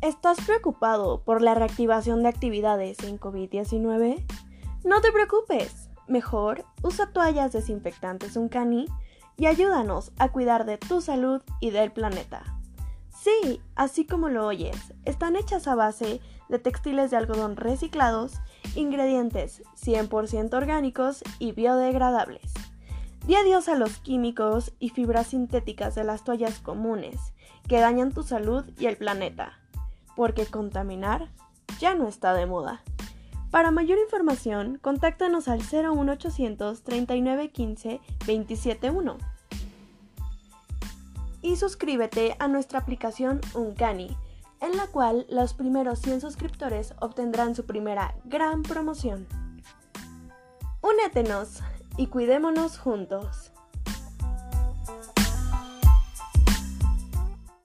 ¿Estás preocupado por la reactivación de actividades en COVID-19? No te preocupes, mejor usa toallas desinfectantes Uncani y ayúdanos a cuidar de tu salud y del planeta. Sí, así como lo oyes, están hechas a base de textiles de algodón reciclados, ingredientes 100% orgánicos y biodegradables. Di adiós a los químicos y fibras sintéticas de las toallas comunes que dañan tu salud y el planeta, porque contaminar ya no está de moda. Para mayor información, contáctanos al 01800 3915 271 y suscríbete a nuestra aplicación Uncani, en la cual los primeros 100 suscriptores obtendrán su primera gran promoción. Únetenos y cuidémonos juntos.